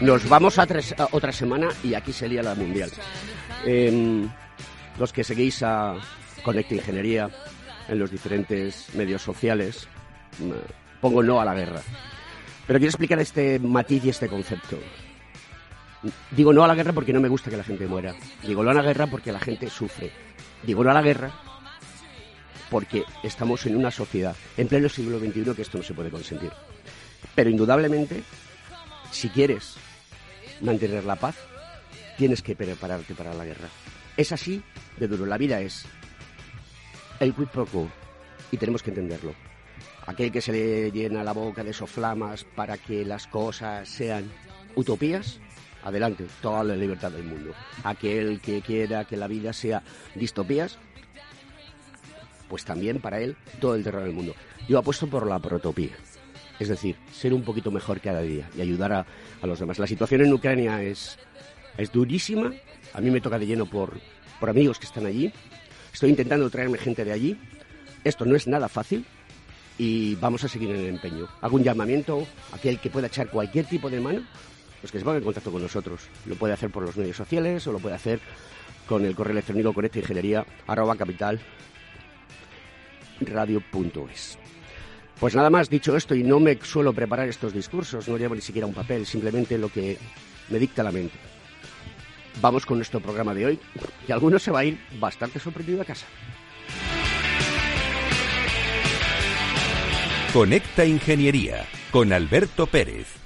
Nos vamos a, tres- otra semana y aquí se lía la mundial. Em, los que seguís a Conecta Ingeniería en los diferentes medios sociales, mm, pongo no a la guerra. Pero quiero explicar este matiz y este concepto. Digo no a la guerra porque no me gusta que la gente muera. Digo no a la guerra porque la gente sufre. Digo no a la guerra porque estamos en una sociedad en pleno siglo XXI que esto no se puede consentir. Pero indudablemente, si quieres mantener la paz, tienes que prepararte para la guerra. Es así de duro. La vida es el quid pro quo y tenemos que entenderlo. Aquel que se le llena la boca de soflamas para que las cosas sean utopías, adelante, toda la libertad del mundo. Aquel que quiera que la vida sea distopías, pues también para él todo el terror del mundo. Yo apuesto por la protopía, es decir, ser un poquito mejor cada día y ayudar a, los demás. La situación en Ucrania es, es durísima, a mí me toca de lleno por, por amigos que están allí, estoy intentando traerme gente de allí, esto no es nada fácil y vamos a seguir en el empeño. Hago un llamamiento a aquel que pueda echar cualquier tipo de mano, pues que se ponga en contacto con nosotros. Lo puede hacer por los medios sociales o lo puede hacer con el correo electrónico conecta ingeniería arroba capital radio.es. Pues nada más dicho esto, y no me suelo preparar estos discursos, no llevo ni siquiera un papel, simplemente lo que me dicta la mente. Vamos con nuestro programa de hoy, y alguno se va a ir bastante sorprendido a casa. Conecta Ingeniería con Alberto Pérez.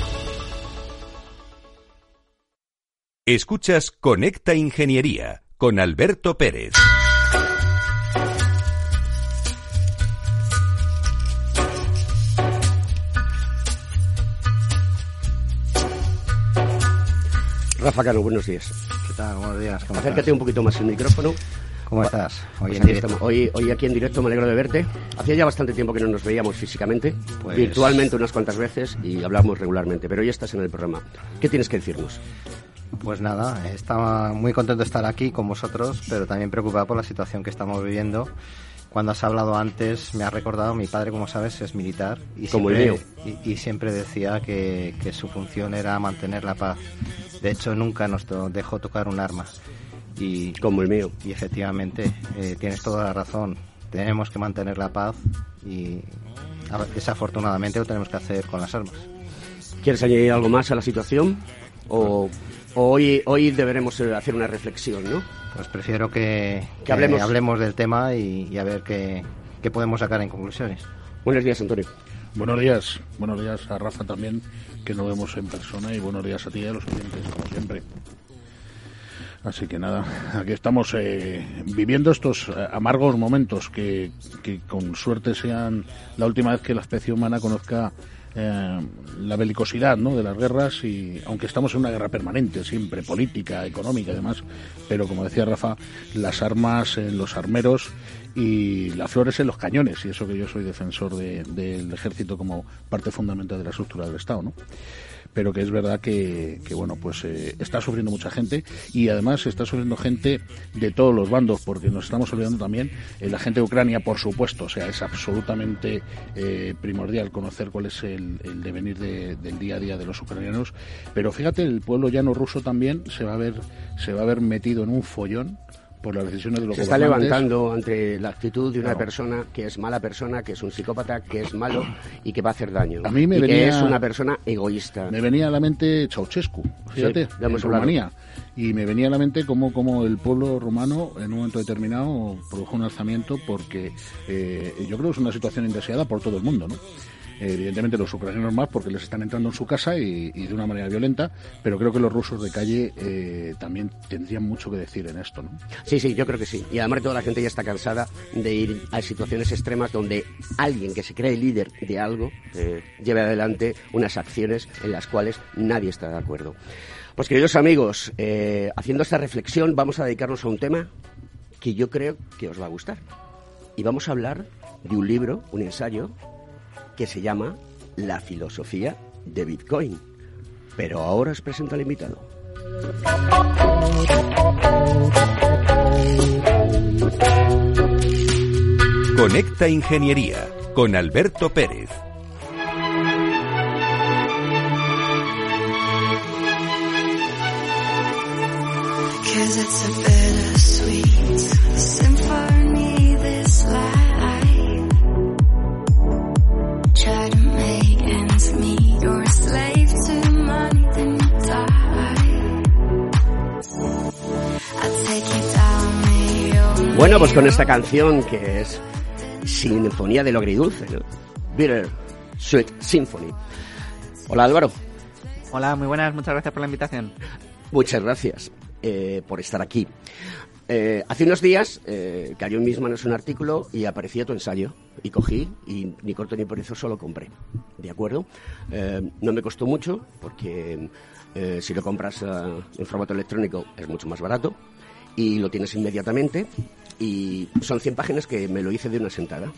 Escuchas Conecta Ingeniería con Alberto Pérez. Rafa Cano, buenos días. ¿Qué tal? Buenos días. ¿Cómo Acércate estás? un poquito más el micrófono. ¿Cómo estás? Hoy Pues en aquí directo. estamos. Hoy, hoy aquí en directo me alegro de verte. Hacía ya bastante tiempo que no nos veíamos físicamente, Pues- virtualmente unas cuantas veces y hablamos regularmente, pero hoy estás en el programa. ¿Qué tienes que decirnos? Pues nada, estaba muy contento de estar aquí con vosotros, pero también preocupado por la situación que estamos viviendo. Cuando has hablado antes, me ha recordado, mi padre, como sabes, es militar y Como el siempre, mío. y, y siempre decía que, que su función era mantener la paz. De hecho, nunca nos dejó tocar un arma. Y, Como el mío. y efectivamente, eh, tienes toda la razón. Tenemos que mantener la paz y desafortunadamente lo tenemos que hacer con las armas. ¿Quieres añadir algo más a la situación? ¿O, o hoy, hoy deberemos eh, hacer una reflexión, no? Pues prefiero que, Que hablemos. hablemos del tema y, y a ver qué, qué podemos sacar en conclusiones. Buenos días, Antonio. Buenos días, buenos días a Rafa también, que nos vemos en persona, y buenos días a ti y a los oyentes, como siempre. Así que nada, aquí estamos eh, viviendo estos eh, amargos momentos que, que con suerte sean la última vez que la especie humana conozca eh, la belicosidad ¿no? de las guerras y aunque estamos en una guerra permanente siempre política económica y demás pero como decía Rafa las armas en los armeros y las flores en los cañones y eso que yo soy defensor del ejército como parte fundamental de la estructura del Estado ¿no? Pero que es verdad que, bueno, pues eh, está sufriendo mucha gente y además está sufriendo gente de todos los bandos, porque nos estamos olvidando también eh, la gente de Ucrania, por supuesto, o sea, es absolutamente eh, primordial conocer cuál es el, devenir del día a día de los ucranianos, pero fíjate, el pueblo llano ruso también se va a ver, se va a ver metido en un follón por las decisiones de los Se está levantando ante la actitud de una persona que es mala persona, que es un psicópata, que es malo y que va a hacer daño. A mí me y venía, que es una persona egoísta. Me venía a la mente Ceausescu, fíjate, de en Rumanía. Y me venía a la mente cómo, cómo el pueblo romano en un momento determinado produjo un alzamiento porque eh, yo creo que es una situación indeseada por todo el mundo, ¿no? Evidentemente los ucranianos más porque les están entrando en su casa y, de una manera violenta, pero creo que los rusos de calle eh, también tendrían mucho que decir en esto. ¿no? Sí, sí, yo creo que sí. Y además toda la gente ya está cansada de ir a situaciones extremas donde alguien que se cree líder de algo eh, lleve adelante unas acciones en las cuales nadie está de acuerdo. Pues queridos amigos, eh, haciendo esta reflexión vamos a dedicarnos a un tema que yo creo que os va a gustar. Y vamos a hablar de un libro, un ensayo, que se llama La filosofía de Bitcoin. Pero ahora os presento al invitado. Conecta Ingeniería con Alberto Pérez. Bueno, pues con esta canción que es Sinfonía de lo agridulce, Bitter Sweet Symphony. Hola Álvaro. Hola, muy buenas, muchas gracias por la invitación. Muchas gracias eh, por estar aquí. Eh, hace unos días eh, cayó en mis manos un artículo y aparecía tu ensayo. Y cogí y ni corto ni por eso solo compré. ¿De acuerdo? no me costó mucho porque si lo compras en formato electrónico es mucho más barato y lo tienes inmediatamente y son 100 páginas que me lo hice de una sentada.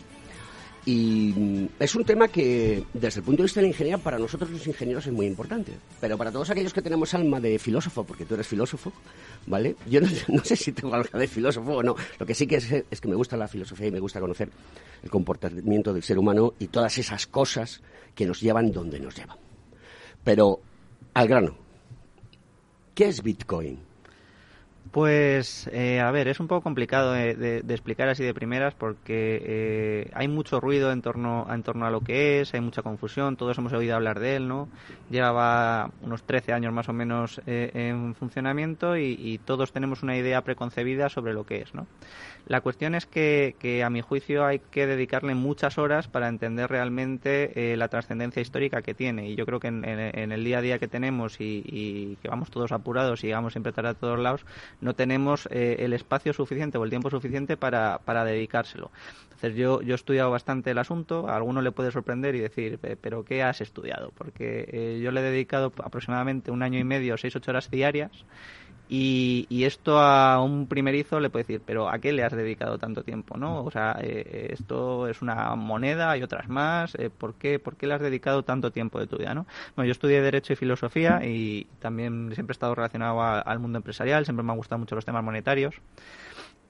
Y es un tema que, desde el punto de vista de la ingeniería, para nosotros los ingenieros es muy importante. Pero para todos aquellos que tenemos alma de filósofo, porque tú eres filósofo, ¿vale? Yo no, sé si tengo alma de filósofo o no. Lo que sí que es, es que me gusta la filosofía y me gusta conocer el comportamiento del ser humano y todas esas cosas que nos llevan donde nos llevan. Pero, al grano, ¿qué es Bitcoin? Pues, eh, a ver, es un poco complicado de, explicar así de primeras porque eh, hay mucho ruido en torno, en torno a lo que es, hay mucha confusión, todos hemos oído hablar de él, ¿no? Lleva unos 13 años más o menos eh, en funcionamiento y, y, todos tenemos una idea preconcebida sobre lo que es, ¿no? La cuestión es que, a mi juicio hay que dedicarle muchas horas para entender realmente eh, la trascendencia histórica que tiene. Y yo creo que en, el día a día que tenemos y, que vamos todos apurados y vamos siempre estar a todos lados, no tenemos eh, el espacio suficiente o el tiempo suficiente para, para dedicárselo. Entonces yo, yo he estudiado bastante el asunto, a alguno le puede sorprender y decir, pero ¿qué has estudiado? Porque eh, yo le he dedicado aproximadamente un año y medio, seis, ocho horas diarias y, esto a un primerizo le puede decir, pero ¿a qué le has dedicado tanto tiempo? ¿no? O sea, eh, esto es una moneda y otras más. Eh, ¿por, qué, ¿Por qué le has dedicado tanto tiempo de tu vida? ¿no? Bueno, yo estudié Derecho y Filosofía y también siempre he estado relacionado al mundo empresarial, siempre me han gustado mucho los temas monetarios.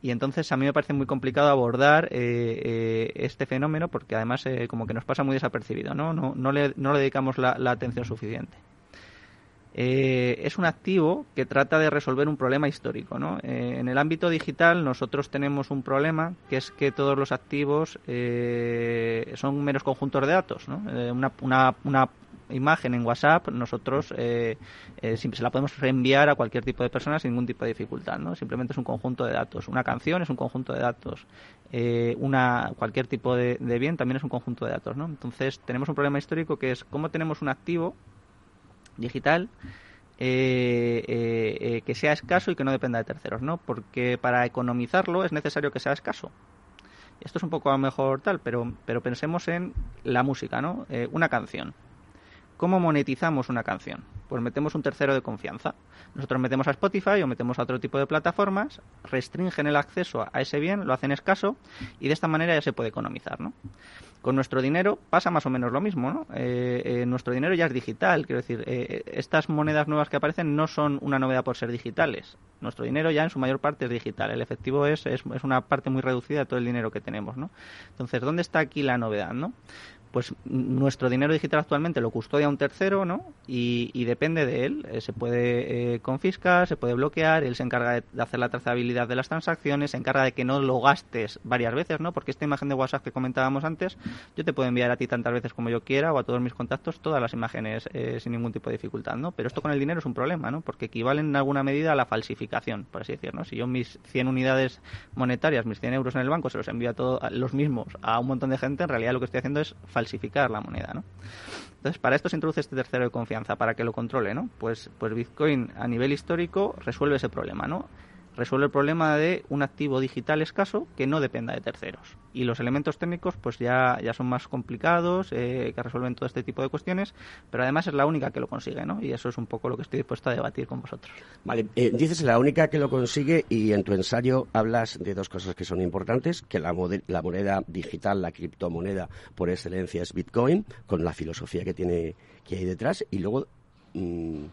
Y entonces a mí me parece muy complicado abordar eh, este fenómeno porque además como que nos pasa muy desapercibido, ¿no? No, no, le, no le dedicamos la atención suficiente. Eh, es un activo que trata de resolver un problema histórico. ¿no? Eh, en el ámbito digital nosotros tenemos un problema que es que todos los activos eh, son meros conjuntos de datos. ¿no? Una, una, una, imagen en WhatsApp nosotros siempre se la podemos reenviar a cualquier tipo de persona sin ningún tipo de dificultad. ¿no? Simplemente es un conjunto de datos. Una canción es un conjunto de datos. una, cualquier tipo de, de bien también es un conjunto de datos. ¿no? Entonces tenemos un problema histórico que es cómo tenemos un activo digital eh, eh, eh, que sea escaso y que no dependa de terceros, ¿no? Porque para economizarlo es necesario que sea escaso. Esto es un poco a lo mejor tal, pero, pero pensemos en la música, ¿no? una canción. ¿Cómo monetizamos una canción? Pues metemos un tercero de confianza. Nosotros metemos a Spotify o metemos a otro tipo de plataformas, restringen el acceso a ese bien, lo hacen escaso y de esta manera ya se puede economizar, ¿no? Con nuestro dinero pasa más o menos lo mismo, ¿no? Eh, eh, nuestro dinero ya es digital, quiero decir, eh, estas monedas nuevas que aparecen no son una novedad por ser digitales. Nuestro dinero ya en su mayor parte es digital, el efectivo es, es, es una parte muy reducida de todo el dinero que tenemos, ¿no? Entonces, ¿dónde está aquí la novedad, no? Pues nuestro dinero digital actualmente lo custodia un tercero, ¿no? Y, depende de él. Eh, se puede eh, confiscar, se puede bloquear, él se encarga de, hacer la trazabilidad de las transacciones, se encarga de que no lo gastes varias veces, ¿no? Porque esta imagen de WhatsApp que comentábamos antes, yo te puedo enviar a ti tantas veces como yo quiera o a todos mis contactos todas las imágenes eh, sin ningún tipo de dificultad, ¿no? Pero esto con el dinero es un problema, ¿no? Porque equivalen en alguna medida a la falsificación, por así decirlo, Si yo mis 100 unidades monetarias, mis 100 euros en el banco, se los envío a todos los mismos a un montón de gente, en realidad lo que estoy haciendo es falsificar falsificar la moneda, ¿no? Entonces, para esto se introduce este tercero de confianza, para que lo controle, ¿no? Pues, pues Bitcoin a nivel histórico resuelve ese problema, ¿no? Resuelve el problema de un activo digital escaso que no dependa de terceros. Y los elementos técnicos pues ya, ya son más complicados, eh, que resuelven todo este tipo de cuestiones, pero además es la única que lo consigue, ¿no? Y eso es un poco lo que estoy dispuesto a debatir con vosotros. Vale, eh, dices la única que lo consigue y en tu ensayo hablas de dos cosas que son importantes, que la, la moneda digital, la criptomoneda por excelencia es Bitcoin, con la filosofía que tiene que hay detrás, y luego... Mm,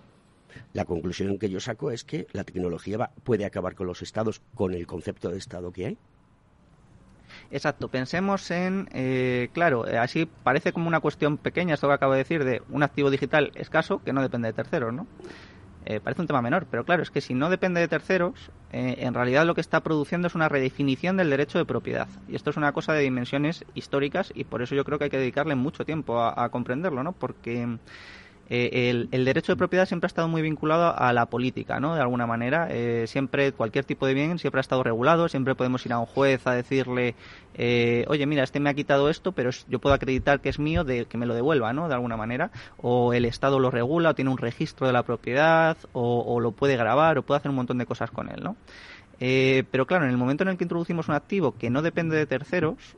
la conclusión que yo saco es que la tecnología puede acabar con los estados, con el concepto de estado que hay. Exacto, pensemos en, eh, claro, eh, así parece como una cuestión pequeña esto que acabo de decir de un activo digital escaso que no depende de terceros, ¿no? Eh, parece un tema menor, pero claro, es que si no depende de terceros, en realidad lo que está produciendo es una redefinición del derecho de propiedad. Y esto es una cosa de dimensiones históricas y por eso yo creo que hay que dedicarle mucho tiempo a comprenderlo, ¿no? Porque eh, el, derecho de propiedad siempre ha estado muy vinculado a la política, ¿no? De alguna manera, eh, siempre cualquier tipo de bien siempre ha estado regulado, siempre podemos ir a un juez a decirle, eh, oye, mira, este me ha quitado esto, pero yo puedo acreditar que es mío, de que me lo devuelva, ¿no? De alguna manera, o el Estado lo regula, o tiene un registro de la propiedad, o, o lo puede grabar, o puede hacer un montón de cosas con él, ¿no? pero claro, en el momento en el que introducimos un activo que no depende de terceros,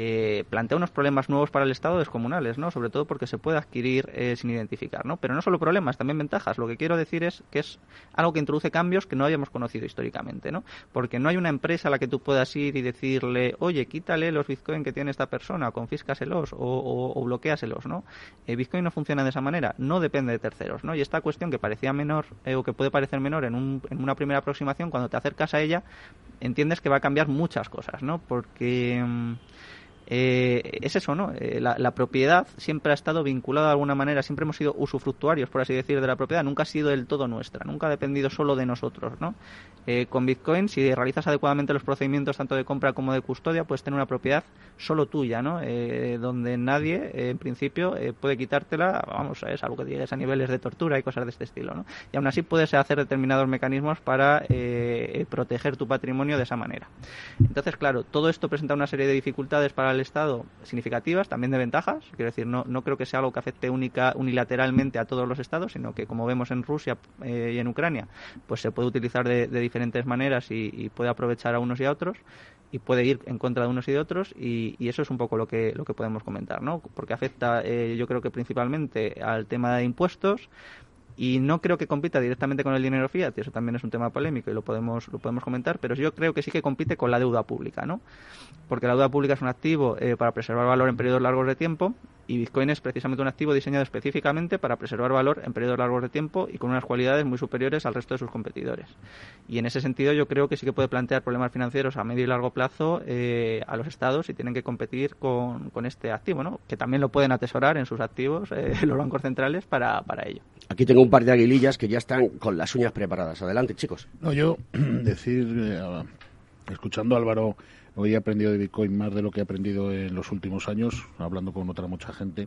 eh, plantea unos problemas nuevos para el Estado descomunales, ¿no? Sobre todo porque se puede adquirir eh, sin identificar, ¿no? Pero no solo problemas, también ventajas. Lo que quiero decir es que es algo que introduce cambios que no habíamos conocido históricamente, ¿no? Porque no hay una empresa a la que tú puedas ir y decirle, oye, quítale los bitcoin que tiene esta persona, confíscaselos o, o, bloqueaselos, ¿no? Eh, bitcoin no funciona de esa manera, no depende de terceros, ¿no? Y esta cuestión que parecía menor o que puede parecer menor en, un, una primera aproximación, cuando te acercas a ella, entiendes que va a cambiar muchas cosas, ¿no? Porque... Mm, eh, es eso, ¿no? Eh, la, propiedad siempre ha estado vinculada de alguna manera, siempre hemos sido usufructuarios, por así decir, de la propiedad, nunca ha sido del todo nuestra, nunca ha dependido solo de nosotros, ¿no? Eh, con Bitcoin, si realizas adecuadamente los procedimientos tanto de compra como de custodia, puedes tener una propiedad solo tuya, ¿no? donde nadie, en principio, puede quitártela, vamos, es algo que llegues a niveles de tortura y cosas de este estilo, ¿no? Y aún así puedes hacer determinados mecanismos para proteger tu patrimonio de esa manera. Entonces, claro, todo esto presenta una serie de dificultades para el Estado significativas, también de ventajas. Quiero decir, no, no creo que sea algo que afecte única, unilateralmente a todos los Estados, sino que, como vemos en Rusia eh, y en Ucrania, pues se puede utilizar de, diferentes maneras y, puede aprovechar a unos y a otros y puede ir en contra de unos y de otros y, eso es un poco lo que lo que podemos comentar, ¿no? Porque afecta, eh, yo creo que principalmente al tema de impuestos, y no creo que compita directamente con el dinero fiat, y eso también es un tema polémico y lo podemos, lo podemos comentar, pero yo creo que sí que compite con la deuda pública, ¿no? Porque la deuda pública es un activo eh, para preservar valor en periodos largos de tiempo y Bitcoin es precisamente un activo diseñado específicamente para preservar valor en periodos largos de tiempo y con unas cualidades muy superiores al resto de sus competidores. Y en ese sentido yo creo que sí que puede plantear problemas financieros a medio y largo plazo eh, a los estados y tienen que competir con, con, este activo, ¿no? que también lo pueden atesorar en sus activos eh, los bancos centrales para, para ello. Aquí tengo un par de aguilillas que ya están con las uñas preparadas. Adelante, chicos. No, yo decir, eh, escuchando a Álvaro Hoy he aprendido de Bitcoin más de lo que he aprendido en los últimos años, hablando con otra mucha gente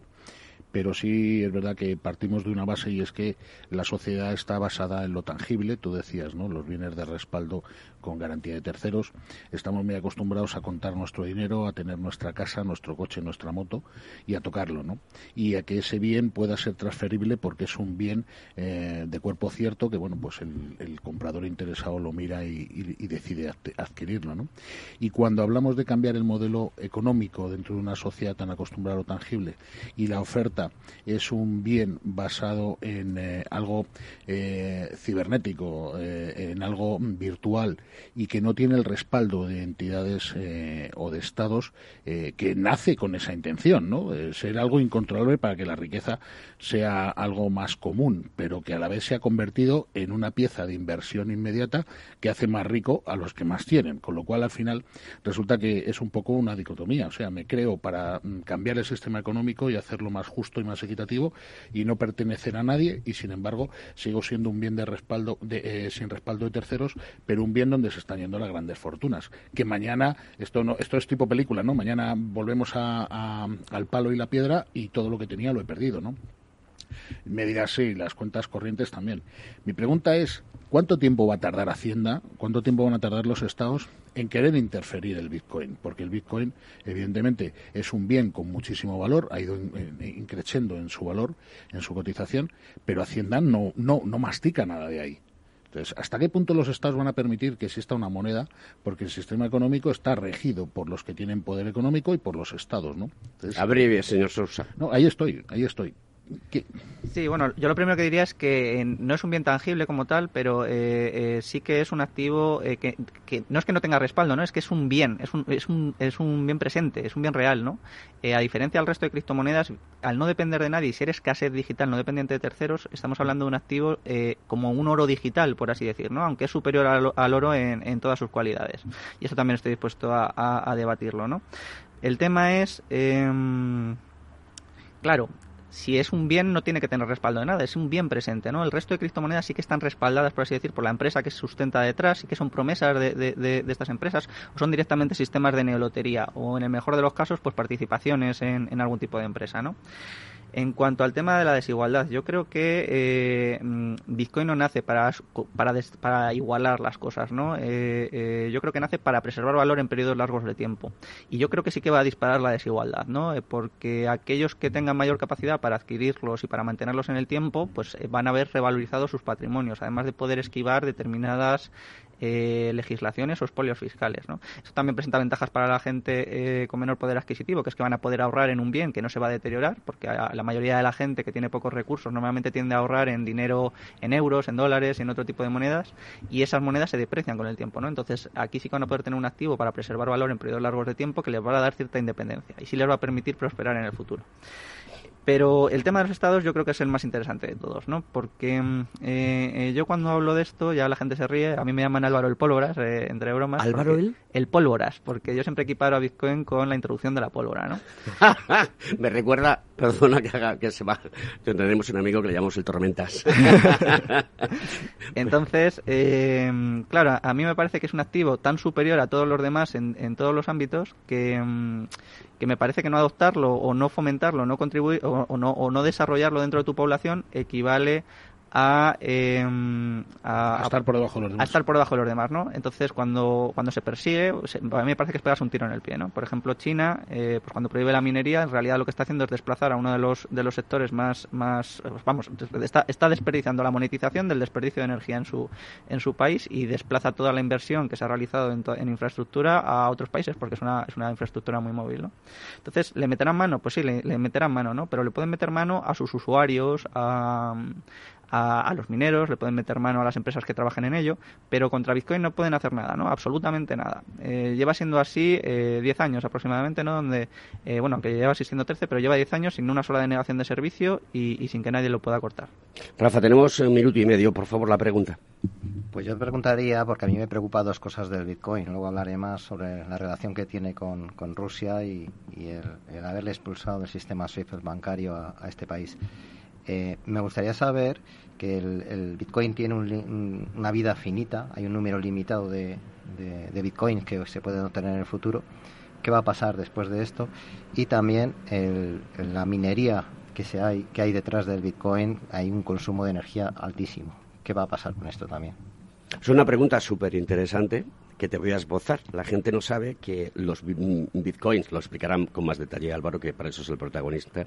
pero sí es verdad que partimos de una base y es que la sociedad está basada en lo tangible, tú decías, ¿no? Los bienes de respaldo con garantía de terceros. Estamos muy acostumbrados a contar nuestro dinero, a tener nuestra casa, nuestro coche, nuestra moto y a tocarlo, ¿no? Y a que ese bien pueda ser transferible porque es un bien eh, de cuerpo cierto que, bueno, pues el, comprador interesado lo mira y, decide adquirirlo, ¿no? Y cuando hablamos de cambiar el modelo económico dentro de una sociedad tan acostumbrada a lo tangible y la oferta es un bien basado en eh, algo eh, cibernético, eh, en algo virtual y que no tiene el respaldo de entidades o de estados que nace con esa intención, ¿no? ser algo incontrolable para que la riqueza sea algo más común, pero que a la vez se ha convertido en una pieza de inversión inmediata que hace más rico a los que más tienen, con lo cual al final resulta que es un poco una dicotomía, o sea, me creo para mm, cambiar el sistema económico y hacerlo más justo y más equitativo y no pertenecer a nadie y sin embargo sigo siendo un bien de respaldo de, eh, sin respaldo de terceros, pero un bien donde se están yendo las grandes fortunas, que mañana esto no esto es tipo película, ¿no? Mañana volvemos al palo y la piedra y todo lo que tenía lo he perdido, ¿no? Me dirás, sí, las cuentas corrientes también. Mi pregunta es, ¿cuánto tiempo va a tardar Hacienda, cuánto tiempo van a tardar los estados en querer interferir el Bitcoin? Porque el Bitcoin, evidentemente, es un bien con muchísimo valor, ha ido increciendo en su valor, en su cotización, pero Hacienda no, no, no mastica nada de ahí. Entonces, ¿hasta qué punto los estados van a permitir que exista una moneda? Porque el sistema económico está regido por los que tienen poder económico y por los estados, ¿no? Entonces, señor Sousa. No, ahí estoy, ahí estoy. Sí, bueno, yo lo primero que diría es que eh, no es un bien tangible como tal, pero eh, eh, sí que es un activo que, no es que no tenga respaldo, no es que es un bien, es un, es un, es un bien presente, es un bien real, ¿no? a diferencia del resto de criptomonedas, al no depender de nadie y ser escasez digital no dependiente de terceros, estamos hablando de un activo como un oro digital, por así decir, ¿no? Aunque es superior al, oro en, todas sus cualidades. Y eso también estoy dispuesto a, a debatirlo, ¿no? El tema es, em, claro, si es un bien no tiene que tener respaldo de nada, es un bien presente, ¿no? El resto de criptomonedas sí que están respaldadas, por así decir, por la empresa que se sustenta detrás y que son promesas de, de, estas empresas o son directamente sistemas de neolotería o en el mejor de los casos pues participaciones en, en algún tipo de empresa, ¿no? En cuanto al tema de la desigualdad, yo creo que eh, mm, Bitcoin no nace para, para, para igualar las cosas, ¿no? Eh, eh, yo creo que nace para preservar valor en periodos largos de tiempo. Y yo creo que sí que va a disparar la desigualdad, ¿no? porque aquellos que tengan mayor capacidad para adquirirlos y para mantenerlos en el tiempo, pues van a ver revalorizados sus patrimonios, además de poder esquivar determinadas eh, legislaciones o espolios fiscales. ¿no? Eso también presenta ventajas para la gente eh, con menor poder adquisitivo, que es que van a poder ahorrar en un bien que no se va a deteriorar, porque la mayoría de la gente que tiene pocos recursos normalmente tiende a ahorrar en dinero, en euros, en dólares en otro tipo de monedas, y esas monedas se deprecian con el tiempo. ¿no? Entonces, aquí sí que van a poder tener un activo para preservar valor en periodos largos de tiempo que les va a dar cierta independencia y sí les va a permitir prosperar en el futuro. Pero el tema de los estados yo creo que es el más interesante de todos, ¿no? Porque mm, eh, eh, yo cuando hablo de esto, ya la gente se ríe, a mí me llaman Álvaro el Pólvoras, eh, entre bromas. ¿Álvaro el? El Pólvoras, porque yo siempre equiparo a Bitcoin con la introducción de la pólvora, ¿no? me recuerda, perdona que, haga, que se va, tenemos un amigo que le llamamos el Tormentas. Entonces, claro, a mí me parece que es un activo tan superior a todos los demás en, en todos los ámbitos que, mm, que me parece que no adoptarlo o no fomentarlo no contribuir o, no, o no desarrollarlo dentro de tu población equivale A, a, estar por debajo de los demás. A estar por debajo de los demás, ¿no? Entonces, cuando, cuando se persigue, a mí me parece que es pegarse un tiro en el pie, ¿no? Por ejemplo, China, eh, pues cuando prohíbe la minería, en realidad lo que está haciendo es desplazar a uno de los, de los sectores más, más vamos, está, está desperdiciando la monetización del desperdicio de energía en su, en su país y desplaza toda la inversión que se ha realizado en, en infraestructura a otros países porque es una, es una infraestructura muy móvil, ¿no? Entonces, ¿le meterán mano? Pues sí, le, le meterán mano, ¿no? Pero le pueden meter mano a sus usuarios, a a, los mineros, le pueden meter mano a las empresas que trabajen en ello, pero contra Bitcoin no pueden hacer nada, ¿no? Absolutamente nada. Eh, lleva siendo así eh, 10 años aproximadamente, ¿no? Donde, eh, bueno, aunque lleva existiendo 13, pero lleva 10 años sin una sola denegación de servicio y, sin que nadie lo pueda cortar. Rafa, tenemos un minuto y medio, por favor, la pregunta. Pues yo te preguntaría, porque a mí me preocupa dos cosas del Bitcoin. Luego hablaré más sobre la relación que tiene con, con Rusia y, el, haberle expulsado del sistema SWIFT bancario a, a este país. Eh, me gustaría saber que el, Bitcoin tiene una vida finita, hay un número limitado de, Bitcoins que se pueden obtener en el futuro. ¿Qué va a pasar después de esto? Y también la minería que, hay, que hay detrás del Bitcoin, hay un consumo de energía altísimo. ¿Qué va a pasar con esto también? Es una pregunta súper interesante que te voy a esbozar. La gente no sabe que los bitcoins, lo explicarán con más detalle Álvaro, que para eso es el protagonista,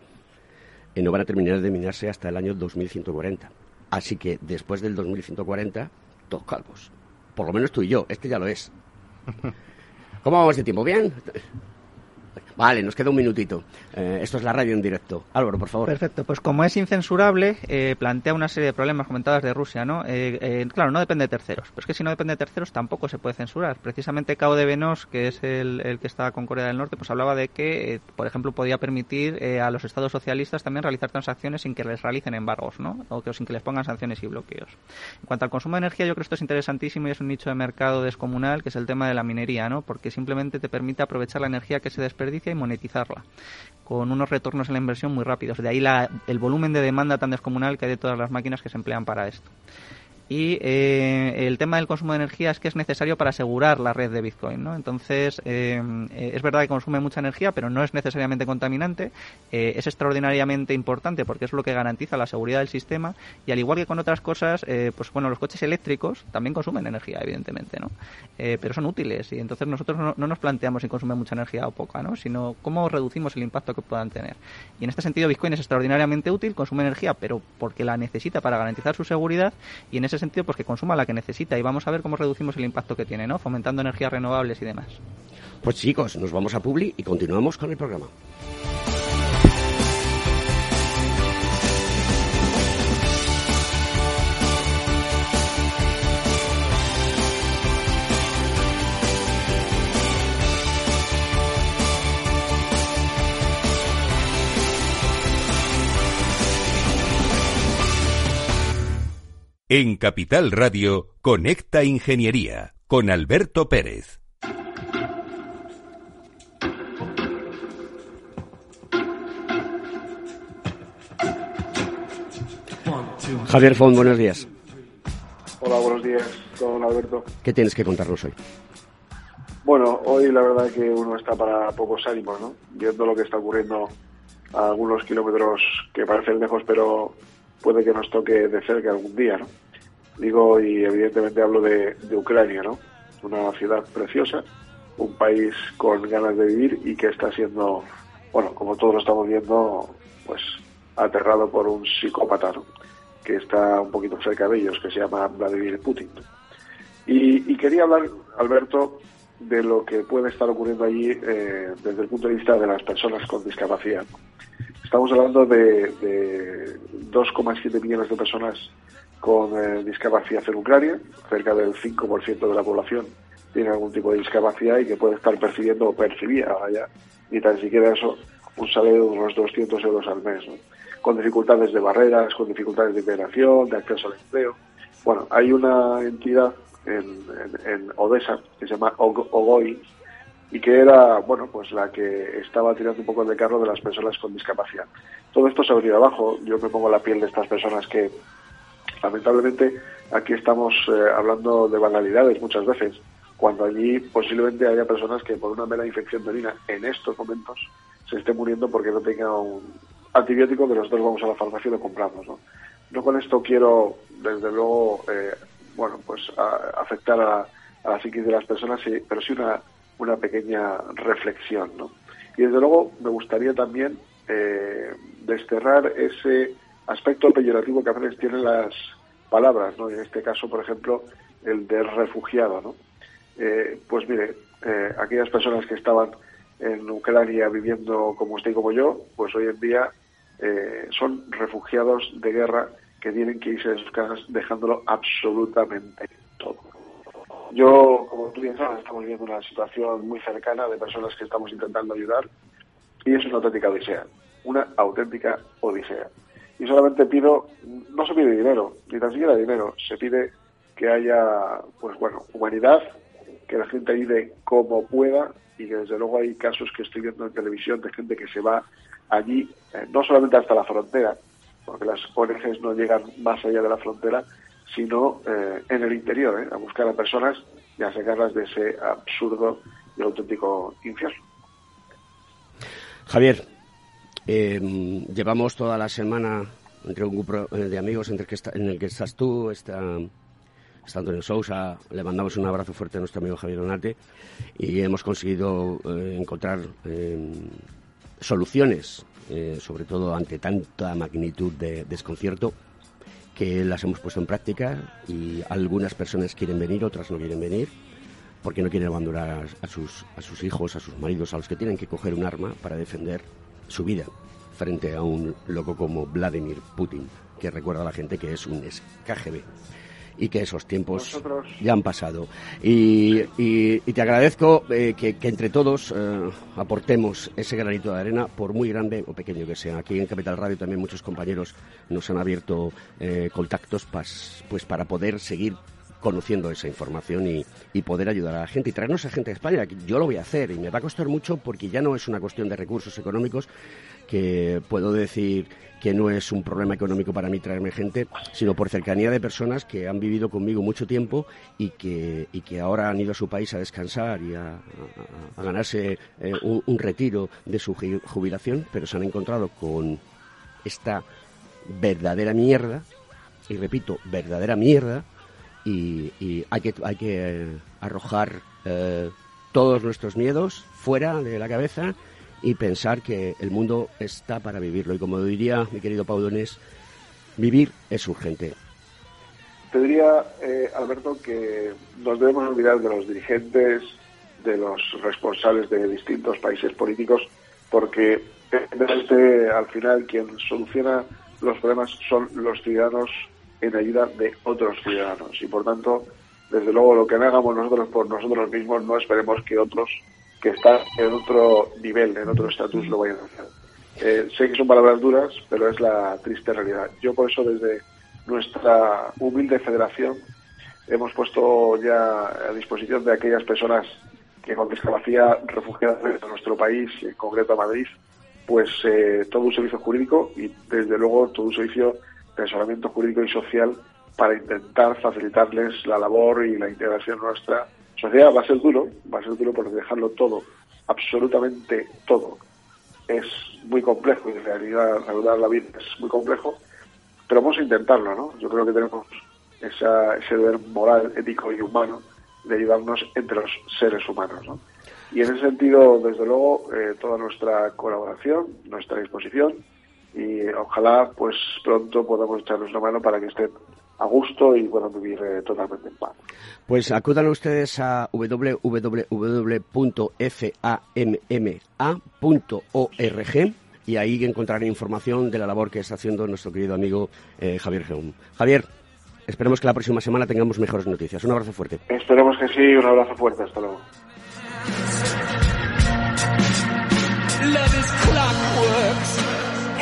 y no van a terminar de minarse hasta el año 2140. Así que después del 2140, todos calvos. Por lo menos tú y yo. Este ya lo es. ¿Cómo vamos de tiempo? ¿Bien? Vale, nos queda un minutito. Eh, esto es la radio en directo. Álvaro, por favor. Perfecto, pues como es incensurable, eh, plantea una serie de problemas comentadas de Rusia, ¿no? Eh, claro, no depende de terceros, pero es que si no depende de terceros tampoco se puede censurar. Precisamente Cao de Venos, que es el, que está con Corea del Norte, pues hablaba de que, por ejemplo, podía permitir a los estados socialistas también realizar transacciones sin que les realicen embargos, ¿no? O que sin que les pongan sanciones y bloqueos. En cuanto al consumo de energía, yo creo que esto es interesantísimo y es un nicho de mercado descomunal, que es el tema de la minería, ¿no? Porque simplemente te permite aprovechar la energía que se desperdicia y monetizarla con unos retornos en la inversión muy rápidos. De ahí la, el volumen de demanda tan descomunal que hay de todas las máquinas que se emplean para esto. Y eh, el tema del consumo de energía es que es necesario para asegurar la red de Bitcoin, ¿no? Entonces, eh, es verdad que consume mucha energía, pero no es necesariamente contaminante. Eh, es extraordinariamente importante porque es lo que garantiza la seguridad del sistema. Y al igual que con otras cosas, pues bueno, los coches eléctricos también consumen energía, evidentemente, ¿no? pero son útiles y entonces nosotros no, no, nos planteamos si consume mucha energía o poca, ¿no? Sino cómo reducimos el impacto que puedan tener. Y en este sentido, Bitcoin es extraordinariamente útil, consume energía, pero porque la necesita para garantizar su seguridad y en sentido pues que consuma la que necesita y vamos a ver cómo reducimos el impacto que tiene, ¿no? Fomentando energías renovables y demás. Pues chicos, nos vamos a Publi y continuamos con el programa. En Capital Radio, Conecta Ingeniería con Alberto Pérez. Javier Font, buenos días. Hola, buenos días, don Alberto. ¿Qué tienes que contarnos hoy? Bueno, hoy la verdad que uno está para pocos ánimos, ¿no? Viendo lo que está ocurriendo a algunos kilómetros que parecen lejos, pero puede que nos toque de cerca algún día, ¿no? Digo, y evidentemente hablo de, Ucrania, ¿no? Una ciudad preciosa, un país con ganas de vivir y que está siendo, bueno, como todos lo estamos viendo, pues aterrado por un psicópata, ¿no? Que está un poquito cerca de ellos, que se llama Vladimir Putin. Y, quería hablar, Alberto, de lo que puede estar ocurriendo allí eh, desde el punto de vista de las personas con discapacidad. Estamos hablando de, de 2,7 millones de personas con discapacidad en cerca del 5% de la población tiene algún tipo de discapacidad y que puede estar percibiendo o percibía ahora ya, ni tan siquiera eso, un salario de unos 200 euros al mes, con dificultades de barreras, con dificultades de integración, de acceso al empleo. Bueno, hay una entidad en, en, Odessa que se llama OGOI y que era, bueno, pues la que estaba tirando un poco de carro de las personas con discapacidad. Todo esto se ha venido abajo. Yo me pongo la piel de estas personas que Lamentablemente aquí estamos eh, hablando de banalidades muchas veces, cuando allí posiblemente haya personas que por una mera infección de orina en estos momentos se estén muriendo porque no tengan un antibiótico que nosotros vamos a la farmacia y lo compramos. No, no con esto quiero, desde luego, eh, bueno, pues afectar a, la psiquis de las personas, pero sí una, una pequeña reflexión. ¿no? Y desde luego me gustaría también eh, desterrar ese aspecto peyorativo que a veces tienen las palabras, ¿no? En este caso, por ejemplo, el de refugiado, ¿no? Eh, pues mire, eh, aquellas personas que estaban en Ucrania viviendo como usted y como yo, pues hoy en día eh, son refugiados de guerra que tienen que irse de sus casas dejándolo absolutamente todo. Yo, como tú bien sabes, estamos viviendo una situación muy cercana de personas que estamos intentando ayudar y es una auténtica odisea, una auténtica odisea y solamente pido, no se pide dinero, ni tan siquiera dinero, se pide que haya, pues bueno, humanidad, que la gente ayude como pueda y que desde luego hay casos que estoy viendo en televisión de gente que se va allí, eh, no solamente hasta la frontera, porque las ONGs no llegan más allá de la frontera, sino eh, en el interior, eh, a buscar a personas y a sacarlas de ese absurdo y auténtico infierno. Javier, eh, llevamos toda la semana entre un grupo eh, de amigos entre en el que estás tú, está, está, Antonio Sousa, le mandamos un abrazo fuerte a nuestro amigo Javier Onate y hemos conseguido eh, encontrar em, soluciones, eh, sobre todo ante tanta magnitud de desconcierto, que las hemos puesto en práctica y algunas personas quieren venir, otras no quieren venir. porque no quieren abandonar a, sus, a sus hijos, a sus maridos, a los que tienen que coger un arma para defender su vida frente a un loco como Vladimir Putin, que recuerda a la gente que es un KGB y que esos tiempos ya han pasado. Y, te agradezco eh, que, entre todos eh, aportemos ese granito de arena, por muy grande o pequeño que sea. Aquí en Capital Radio también muchos compañeros nos han abierto eh, contactos pues para poder seguir conociendo esa información y, poder ayudar a la gente y traernos a gente de España. Yo lo voy a hacer y me va a costar mucho porque ya no es una cuestión de recursos económicos, que puedo decir que no es un problema económico para mí traerme gente, sino por cercanía de personas que han vivido conmigo mucho tiempo y que, y que ahora han ido a su país a descansar y a, ganarse eh, un, retiro de su jubilación, pero se han encontrado con esta verdadera mierda, y repito, verdadera mierda, y, hay que, hay que eh, arrojar eh, todos nuestros miedos fuera de la cabeza y pensar que el mundo está para vivirlo. Y como diría mi querido Paudones, vivir es urgente. Te diría, eh, Alberto, que nos debemos olvidar de los dirigentes, de los responsables de distintos países políticos, porque este, al final quien soluciona los problemas son los ciudadanos en ayuda de otros ciudadanos. Y por tanto, desde luego, lo que hagamos nosotros por nosotros mismos, no esperemos que otros que está en otro nivel, en otro estatus, lo vayan a hacer. Eh, sé que son palabras duras, pero es la triste realidad. Yo por eso desde nuestra humilde federación hemos puesto ya a disposición de aquellas personas que con discapacidad refugiadas en nuestro país, en concreto a Madrid, pues eh, todo un servicio jurídico y desde luego todo un servicio de asesoramiento jurídico y social para intentar facilitarles la labor y la integración nuestra sociedad va a ser duro, va a ser duro porque dejarlo todo, absolutamente todo, es muy complejo y en realidad ayudar la vida es muy complejo, pero vamos a intentarlo, ¿no? Yo creo que tenemos esa, ese deber moral, ético y humano de ayudarnos entre los seres humanos, ¿no? Y en ese sentido, desde luego, eh, toda nuestra colaboración, nuestra disposición y ojalá pues pronto podamos echarnos una mano para que estén a gusto y puedan vivir eh, totalmente en paz. Pues acudan ustedes a www.famma.org y ahí encontrarán información de la labor que está haciendo nuestro querido amigo eh, Javier Geum. Javier, esperemos que la próxima semana tengamos mejores noticias. Un abrazo fuerte. Esperemos que sí, un abrazo fuerte. Hasta luego.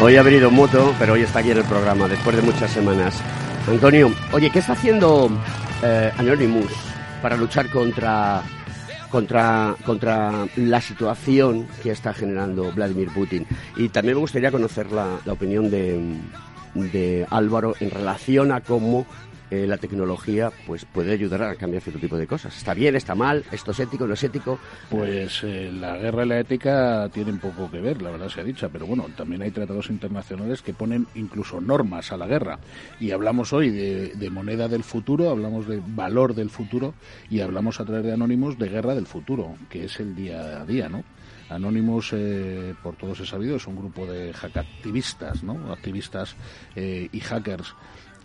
Hoy ha venido moto, pero hoy está aquí en el programa, después de muchas semanas. Antonio, oye, ¿qué está haciendo eh, Anonymous para luchar contra contra, contra la situación que está generando Vladimir Putin. Y también me gustaría conocer la, la opinión de, de Álvaro en relación a cómo eh, la tecnología pues puede ayudar a cambiar cierto tipo de cosas. ¿Está bien, está mal? ¿Esto es ético, no es ético? Pues eh, la guerra y la ética tienen poco que ver, la verdad se ha dicho, pero bueno, también hay tratados internacionales que ponen incluso normas a la guerra. Y hablamos hoy de, moneda del futuro, hablamos de valor del futuro y hablamos a través de Anónimos de guerra del futuro, que es el día a día, ¿no? Anonymous, eh, por todos he sabido, es un grupo de hackactivistas, ¿no? Activistas y hackers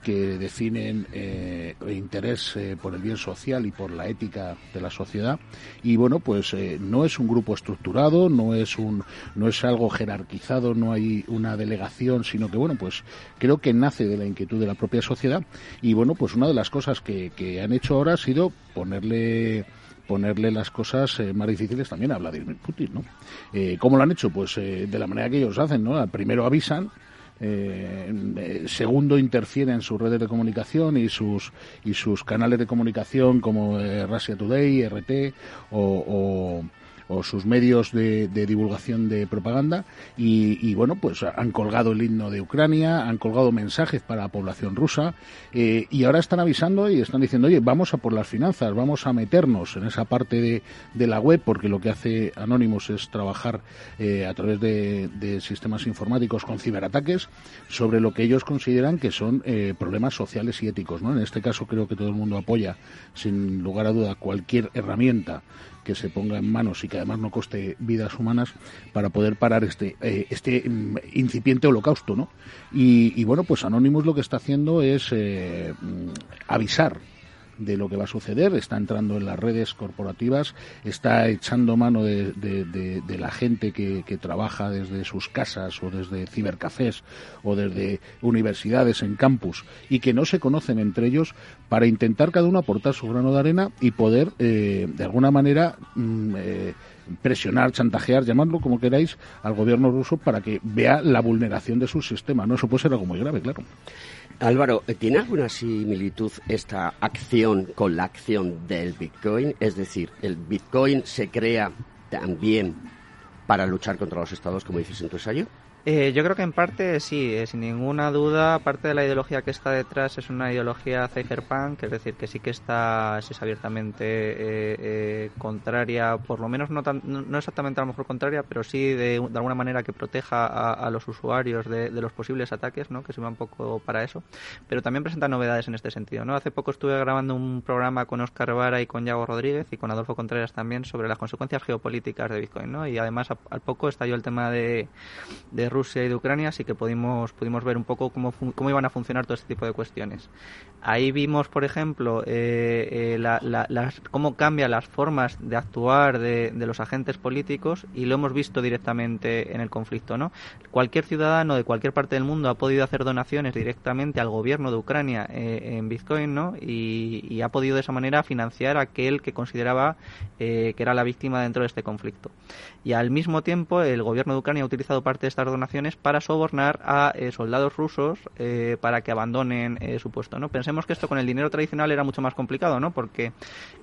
que definen eh, interés eh, por el bien social y por la ética de la sociedad y bueno pues eh, no es un grupo estructurado no es un no es algo jerarquizado no hay una delegación sino que bueno pues creo que nace de la inquietud de la propia sociedad y bueno pues una de las cosas que, que han hecho ahora ha sido ponerle ponerle las cosas eh, más difíciles también a Vladimir Putin, ¿no? ¿Cómo lo han hecho? Pues de la manera que ellos hacen, ¿no? Primero avisan, eh, segundo interfiere en sus redes de comunicación y sus y sus canales de comunicación como Russia Today, RT o sus medios de, divulgación de propaganda y, bueno, pues han colgado el himno de Ucrania, han colgado mensajes para la población rusa eh, y ahora están avisando y están diciendo, oye, vamos a por las finanzas, vamos a meternos en esa parte de, de la web porque lo que hace Anonymous es trabajar eh, a través de, sistemas informáticos con ciberataques sobre lo que ellos consideran que son eh, problemas sociales y éticos. ¿no? En este caso creo que todo el mundo apoya sin lugar a duda cualquier herramienta que se ponga en manos y que además no coste vidas humanas para poder parar este eh, este mm, incipiente holocausto, ¿no? Y, bueno, pues Anonymous lo que está haciendo es eh, mm, avisar de lo que va a suceder, está entrando en las redes corporativas, está echando mano de, la gente que, trabaja desde sus casas o desde cibercafés o desde universidades en campus y que no se conocen entre ellos para intentar cada uno aportar su grano de arena y poder eh, de alguna manera mm, eh, presionar, chantajear, llamadlo como queráis, al gobierno ruso para que vea la vulneración de su sistema. No, eso puede ser algo muy grave, claro. Álvaro, ¿tiene alguna similitud esta acción con la acción del Bitcoin? Es decir, ¿el Bitcoin se crea también para luchar contra los estados, como dices en tu ensayo? Eh, yo creo que en parte sí, eh, sin ninguna duda, parte de la ideología que está detrás es una ideología cypherpunk, es decir, que sí que está es abiertamente eh, contraria, por lo menos no, no exactamente a lo mejor contraria, pero sí de, alguna manera que proteja a, los usuarios de, los posibles ataques, ¿no? que sirva un poco para eso, pero también presenta novedades en este sentido. ¿no? Hace poco estuve grabando un programa con Oscar Vara y con Yago Rodríguez y con Adolfo Contreras también sobre las consecuencias geopolíticas de Bitcoin, ¿no? y además al poco estalló el tema de, de Rusia y de Ucrania, así que pudimos, pudimos ver un poco cómo, cómo iban a funcionar todo este tipo de cuestiones. Ahí vimos, por ejemplo, eh, eh, cómo cambian las formas de actuar de, los agentes políticos y lo hemos visto directamente en el conflicto. ¿no? Cualquier ciudadano de cualquier parte del mundo ha podido hacer donaciones directamente al gobierno de Ucrania eh, en Bitcoin ¿no? Y, ha podido de esa manera financiar aquel que consideraba que era la víctima dentro de este conflicto. Y al mismo tiempo, el gobierno de Ucrania ha utilizado parte de estas donaciones para sobornar a eh, soldados rusos eh, para que abandonen eh, su puesto. ¿no? Pensemos que esto con el dinero tradicional era mucho más complicado, ¿no? porque,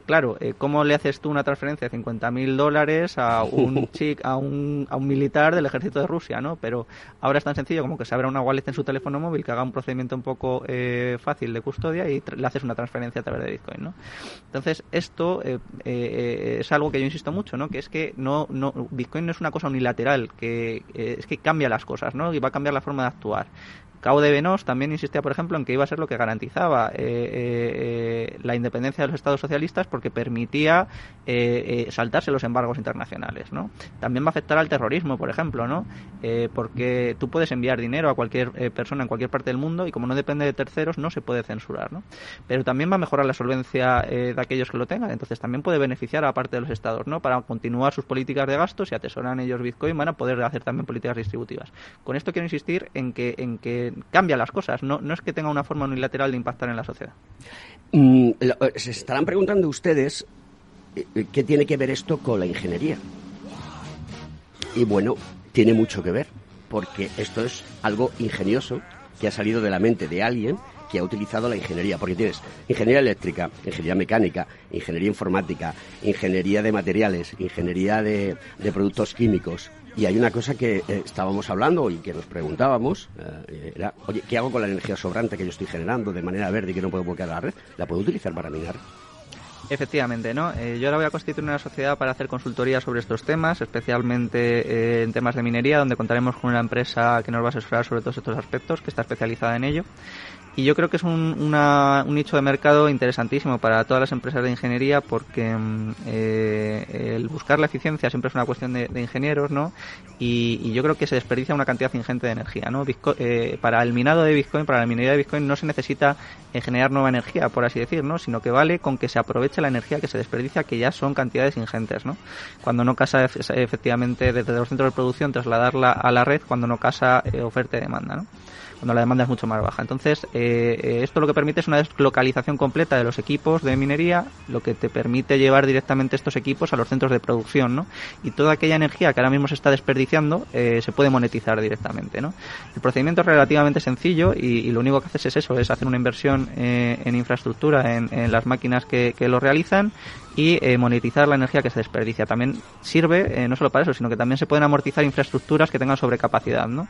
claro, ¿cómo le haces tú una transferencia de 50.000 dólares a un, chic, a, un, a un militar del ejército de Rusia? ¿no? Pero ahora es tan sencillo como que se abra una wallet en su teléfono móvil que haga un procedimiento un poco fácil de custodia y le haces una transferencia a través de Bitcoin. ¿no? Entonces, esto es algo que yo insisto mucho, ¿no? que es que no, no, Bitcoin no es una cosa unilateral, que es que cambia las cosas, ¿no? Y va a cambiar la forma de actuar. Cabo de también insistía, por ejemplo, en que iba a ser lo que garantizaba eh, eh, la independencia de los estados socialistas porque permitía eh, saltarse los embargos internacionales. ¿no? También va a afectar al terrorismo, por ejemplo, ¿no? porque tú puedes enviar dinero a cualquier persona en cualquier parte del mundo y como no depende de terceros no se puede censurar. ¿no? Pero también va a mejorar la solvencia de aquellos que lo tengan. Entonces también puede beneficiar a parte de los estados ¿no? para continuar sus políticas de gastos y atesoran ellos Bitcoin van a poder hacer también políticas distributivas. Con esto quiero insistir en que, en que cambia las cosas, no, no es que tenga una forma unilateral de impactar en la sociedad. Mm, eh, se estarán preguntando ustedes eh, eh, qué tiene que ver esto con la ingeniería. Y bueno, tiene mucho que ver, porque esto es algo ingenioso que ha salido de la mente de alguien que ha utilizado la ingeniería, porque tienes ingeniería eléctrica, ingeniería mecánica, ingeniería informática, ingeniería de materiales, ingeniería de, de productos químicos, y hay una cosa que eh, estábamos hablando y que nos preguntábamos, eh, era, oye, ¿qué hago con la energía sobrante que yo estoy generando de manera verde y que no puedo bloquear la red? ¿La puedo utilizar para minar? Efectivamente, ¿no? Eh, yo ahora voy a constituir una sociedad para hacer consultoría sobre estos temas, especialmente en temas de minería, donde contaremos con una empresa que nos va a asesorar sobre todos estos aspectos, que está especializada en ello. Y yo creo que es un, un nicho de mercado interesantísimo para todas las empresas de ingeniería porque mm, eh, el buscar la eficiencia siempre es una cuestión de, ingenieros, ¿no? Y, yo creo que se desperdicia una cantidad ingente de energía, ¿no? Eh, para el minado de Bitcoin, para la minería de Bitcoin no se necesita eh, generar nueva energía, por así decir, ¿no? Sino que vale con que se aproveche la energía que se desperdicia, que ya son cantidades ingentes, ¿no? Cuando no casa efectivamente desde los centros de producción trasladarla a la red, cuando no casa oferta y demanda, ¿no? Cuando la demanda es mucho más baja. Entonces, eh, esto lo que permite es una deslocalización completa de los equipos de minería, lo que te permite llevar directamente estos equipos a los centros de producción, ¿no? Y toda aquella energía que ahora mismo se está desperdiciando se puede monetizar directamente, ¿no? El procedimiento es relativamente sencillo y, lo único que haces es eso, es hacer una inversión en infraestructura, en, las máquinas que lo realizan y eh, monetizar la energía que se desperdicia. También sirve, eh, no solo para eso, sino que también se pueden amortizar infraestructuras que tengan sobrecapacidad, ¿no?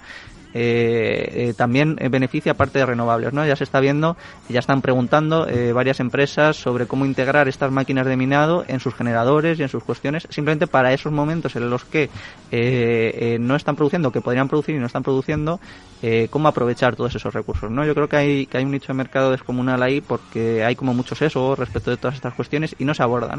Eh, también beneficia parte de renovables, ¿no? Ya se está viendo, ya están preguntando varias empresas sobre cómo integrar estas máquinas de minado en sus generadores y en sus cuestiones, simplemente para esos momentos en los que no están produciendo, que podrían producir y no están produciendo, cómo aprovechar todos esos recursos, ¿no? Yo creo que hay, que hay un nicho de mercado descomunal ahí porque hay como mucho seso respecto de todas estas cuestiones y no se aborda,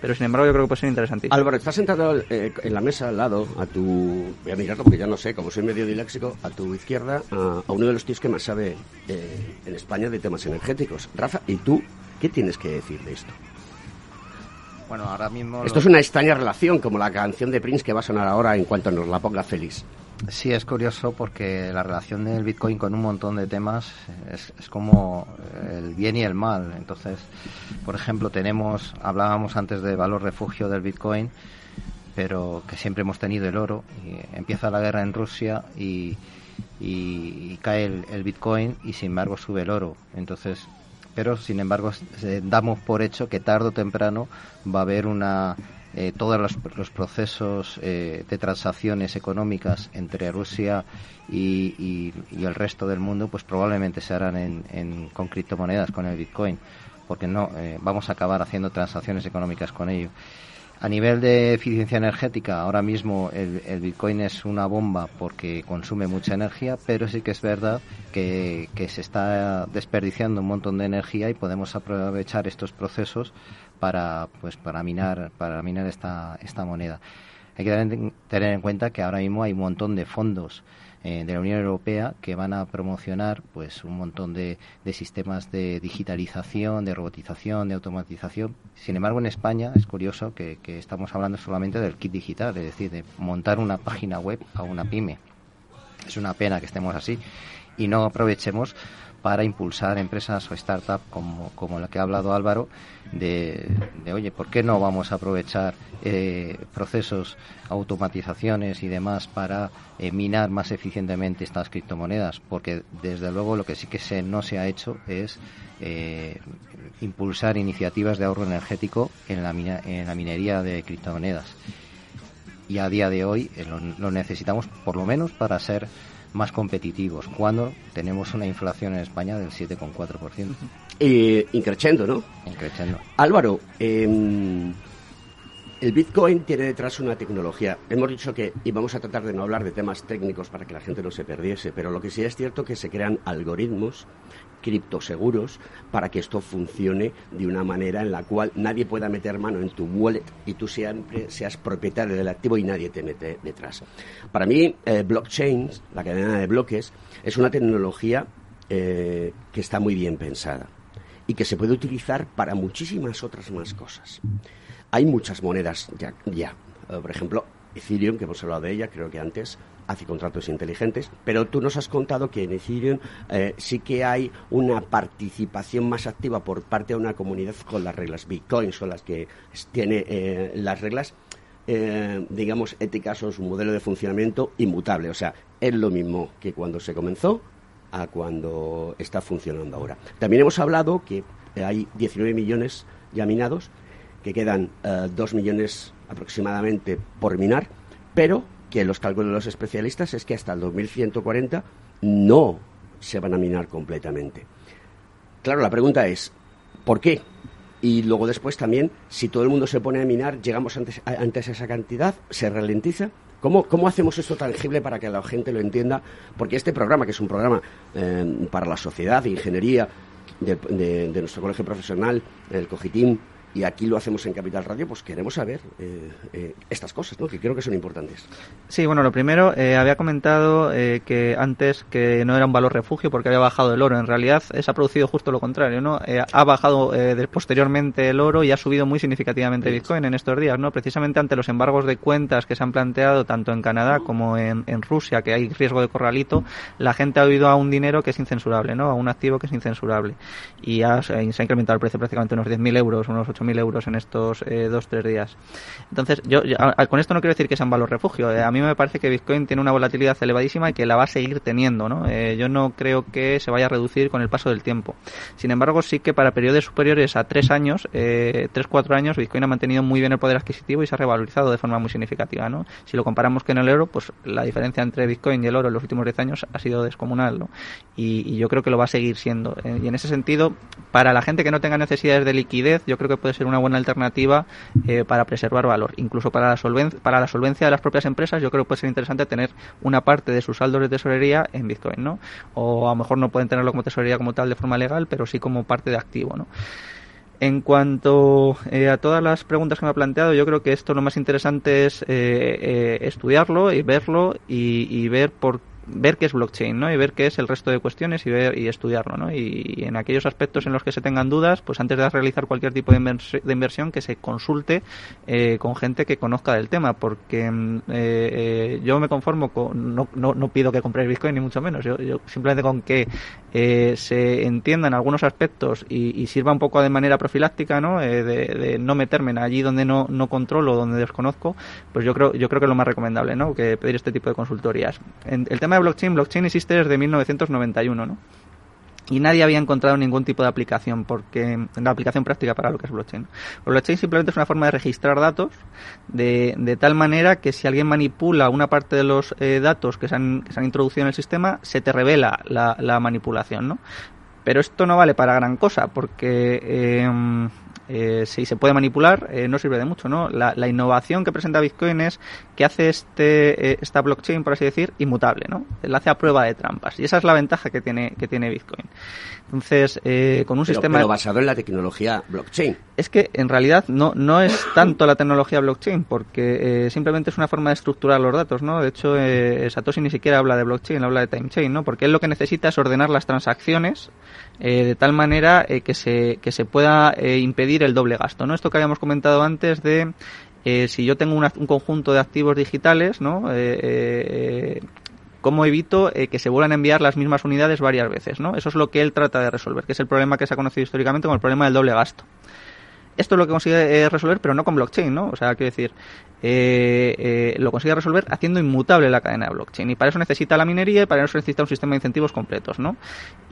Pero sin embargo yo creo que puede ser interesantísimo. Álvaro, estás sentado eh, en la mesa al lado, a tu... Voy a mirarlo porque ya no sé, como soy medio diléxico, a tu izquierda, a, uno de los tíos que más sabe eh, en España de temas energéticos. Rafa, ¿y tú qué tienes que decir de esto? Bueno, ahora mismo... Esto es una extraña relación, como la canción de Prince que va a sonar ahora en cuanto nos la ponga feliz. Sí, es curioso porque la relación del Bitcoin con un montón de temas es, como el bien y el mal. Entonces, por ejemplo, tenemos, hablábamos antes de valor refugio del Bitcoin, pero que siempre hemos tenido el oro. Y empieza la guerra en Rusia y, cae el, el, Bitcoin y sin embargo sube el oro. Entonces, pero sin embargo damos por hecho que tarde o temprano va a haber una eh, todos los, procesos eh, de transacciones económicas entre Rusia y, el resto del mundo, pues probablemente se harán en, con criptomonedas, con el Bitcoin, porque no eh, vamos a acabar haciendo transacciones económicas con ello. A nivel de eficiencia energética, ahora mismo el, el, Bitcoin es una bomba porque consume mucha energía, pero sí que es verdad que, que se está desperdiciando un montón de energía y podemos aprovechar estos procesos para pues para minar para minar esta esta moneda hay que tener en cuenta que ahora mismo hay un montón de fondos eh, de la Unión Europea que van a promocionar pues un montón de, sistemas de digitalización, de robotización, de automatización. Sin embargo, en España es curioso que, que estamos hablando solamente del kit digital, es decir, de montar una página web a una pyme. Es una pena que estemos así y no aprovechemos para impulsar empresas o startups como, como la que ha hablado Álvaro, de, oye, ¿por qué no vamos a aprovechar eh, procesos, automatizaciones y demás para eh, minar más eficientemente estas criptomonedas? Porque desde luego lo que sí que se, no se ha hecho es eh, impulsar iniciativas de ahorro energético en la, en la minería de criptomonedas. Y a día de hoy lo necesitamos por lo menos para ser más competitivos cuando tenemos una inflación en España del 7,4%. Eh, increciendo, ¿no? Increciendo. Álvaro, em, el Bitcoin tiene detrás una tecnología. Hemos dicho que íbamos a tratar de no hablar de temas técnicos para que la gente no se perdiese, pero lo que sí es cierto es que se crean algoritmos criptoseguros para que esto funcione de una manera en la cual nadie pueda meter mano en tu wallet y tú siempre seas propietario del activo y nadie te mete detrás. Para mí, eh, blockchain, la cadena de bloques, es una tecnología eh, que está muy bien pensada y que se puede utilizar para muchísimas otras más cosas. Hay muchas monedas ya, ya. Eh, por ejemplo, Ethereum, que hemos hablado de ella, creo que antes, hace contratos inteligentes, pero tú nos has contado que en Ethereum eh, sí que hay una participación más activa por parte de una comunidad con las reglas. Bitcoin son las que tiene eh, las reglas, eh, digamos, éticas o su modelo de funcionamiento inmutable. O sea, es lo mismo que cuando se comenzó a cuando está funcionando ahora. También hemos hablado que hay 19 millones ya minados, que quedan 2 millones aproximadamente por minar, pero que los cálculos de los especialistas es que hasta el 2140 no se van a minar completamente. Claro, la pregunta es, ¿por qué? Y luego después también, si todo el mundo se pone a minar, llegamos antes, a esa cantidad, se ralentiza. ¿Cómo, ¿Cómo, hacemos esto tangible para que la gente lo entienda? Porque este programa, que es un programa eh, para la sociedad de ingeniería de, de, nuestro colegio profesional, el COGITIM, y aquí lo hacemos en Capital Radio, pues queremos saber eh, eh, estas cosas, ¿no? que creo que son importantes. Sí, bueno, lo primero, eh, había comentado que antes que no era un valor refugio porque había bajado el oro. En realidad se ha producido justo lo contrario, ¿no? ha bajado posteriormente el oro y ha subido muy significativamente Bitcoin en estos días, ¿no? Precisamente ante los embargos de cuentas que se han planteado tanto en Canadá como en, en Rusia, que hay riesgo de corralito, la gente ha oído a un dinero que es incensurable, ¿no? A un activo que es incensurable. Y ha, se ha incrementado el precio prácticamente unos 10.000 euros, unos 8.000 mil euros en estos eh, dos, tres días. Entonces, yo, con esto no quiero decir que sea un valor refugio. Eh, a mí me parece que Bitcoin tiene una volatilidad elevadísima y que la va a seguir teniendo. ¿no? Eh, yo no creo que se vaya a reducir con el paso del tiempo. Sin embargo, sí que para periodos superiores a tres años, eh, tres, cuatro años, Bitcoin ha mantenido muy bien el poder adquisitivo y se ha revalorizado de forma muy significativa. ¿no? Si lo comparamos con el euro, pues la diferencia entre Bitcoin y el oro en los últimos diez años ha sido descomunal. ¿no? Y, y yo creo que lo va a seguir siendo. y en ese sentido, para la gente que no tenga necesidades de liquidez, yo creo que puede ser una buena alternativa eh, para preservar valor. Incluso para la, solvencia, para la solvencia de las propias empresas, yo creo que puede ser interesante tener una parte de sus saldos de tesorería en Bitcoin, ¿no? O a lo mejor no pueden tenerlo como tesorería como tal de forma legal, pero sí como parte de activo, ¿no? En cuanto eh, a todas las preguntas que me ha planteado, yo creo que esto lo más interesante es eh, estudiarlo y verlo y, y ver por qué ver qué es blockchain, ¿no? Y ver qué es el resto de cuestiones y ver y estudiarlo, ¿no? Y, en aquellos aspectos en los que se tengan dudas, pues antes de realizar cualquier tipo de, inversión, que se consulte eh, con gente que conozca del tema, porque mm, eh, eh, yo me conformo con, no, no, no, pido que compréis Bitcoin ni mucho menos, yo, yo simplemente con que se entiendan algunos aspectos y, sirva un poco de manera profiláctica, ¿no? De, no meterme allí donde no, no controlo, donde desconozco, pues yo creo, yo creo que es lo más recomendable, ¿no? Que pedir este tipo de consultorías. En, el tema blockchain, blockchain existe desde 1991, ¿no? y nadie había encontrado ningún tipo de aplicación porque la aplicación práctica para lo que es blockchain. blockchain simplemente es una forma de registrar datos de, tal manera que si alguien manipula una parte de los eh, datos que se, han, que se, han, introducido en el sistema, se te revela la, la manipulación, ¿no? Pero esto no vale para gran cosa porque eh, eh, si se puede manipular, eh, no sirve de mucho, ¿no? La, innovación que presenta Bitcoin es que hace este, eh, esta blockchain, por así decir, inmutable, ¿no? La hace a prueba de trampas. Y esa es la ventaja que tiene, que tiene Bitcoin. Entonces, con un sistema... Pero basado en la tecnología blockchain. Es que, en realidad, no, no es tanto la tecnología blockchain, porque simplemente es una forma de estructurar los datos, ¿no? De hecho, Satoshi ni siquiera habla de blockchain, habla de time chain, ¿no? Porque él lo que necesita es ordenar las transacciones de tal manera que, se, que se pueda impedir el doble gasto, ¿no? Esto que habíamos comentado antes de eh, si yo tengo un conjunto de activos digitales, ¿no? Eh, eh, ¿Cómo evito que se vuelvan a enviar las mismas unidades varias veces? ¿no? Eso es lo que él trata de resolver, que es el problema que se ha conocido históricamente como el problema del doble gasto. Esto es lo que consigue resolver, pero no con blockchain, ¿no? O sea, quiero decir, eh, eh, lo consigue resolver haciendo inmutable la cadena de blockchain. Y para eso necesita la minería y para eso necesita un sistema de incentivos completos, ¿no?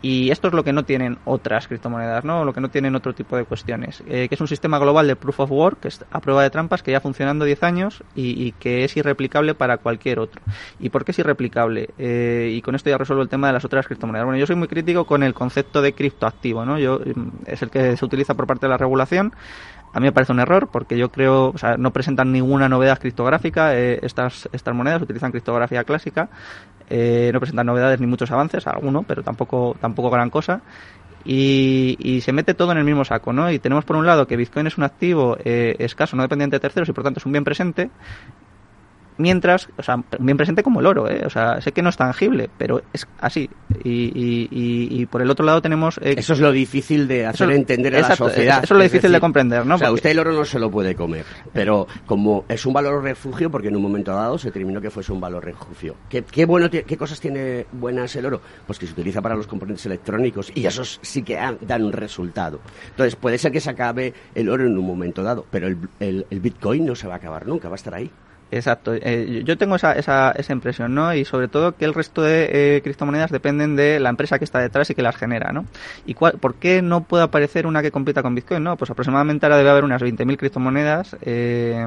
Y esto es lo que no tienen otras criptomonedas, ¿no? Lo que no tienen otro tipo de cuestiones. Eh, que es un sistema global de proof of work, que es a prueba de trampas, que ya funcionando 10 años y, que es irreplicable para cualquier otro. ¿Y por qué es irreplicable? y con esto ya resuelvo el tema de las otras criptomonedas. Bueno, yo soy muy crítico con el concepto de criptoactivo, ¿no? Yo, mm, es el que se utiliza por parte de la regulación a mí me parece un error porque yo creo, o sea, no presentan ninguna novedad criptográfica. Eh, estas, estas monedas utilizan criptografía clásica. Eh, no presentan novedades ni muchos avances, alguno, pero tampoco, tampoco gran cosa. Y, y, se mete todo en el mismo saco, ¿no? Y tenemos por un lado que Bitcoin es un activo eh, escaso, no dependiente de terceros y por tanto es un bien presente mientras, o sea, bien presente como el oro, ¿eh? o sea, sé que no es tangible, pero es así. Y, y, y, por el otro lado tenemos... Eh, eso es lo difícil de hacer entender a la sociedad. Eso es lo difícil de comprender, ¿no? O sea, usted el oro no se lo puede comer, pero como es un valor refugio, porque en un momento dado se terminó que fuese un valor refugio. ¿Qué, qué, bueno, qué cosas tiene buenas el oro? Pues que se utiliza para los componentes electrónicos y esos sí que dan un resultado. Entonces, puede ser que se acabe el oro en un momento dado, pero el, el, el Bitcoin no se va a acabar nunca, va a estar ahí. Exacto, eh, yo tengo esa, esa, esa, impresión, ¿no? Y sobre todo que el resto de eh, criptomonedas dependen de la empresa que está detrás y que las genera, ¿no? ¿Y cuál, por qué no puede aparecer una que compita con Bitcoin, no? Pues aproximadamente ahora debe haber unas 20.000 criptomonedas eh,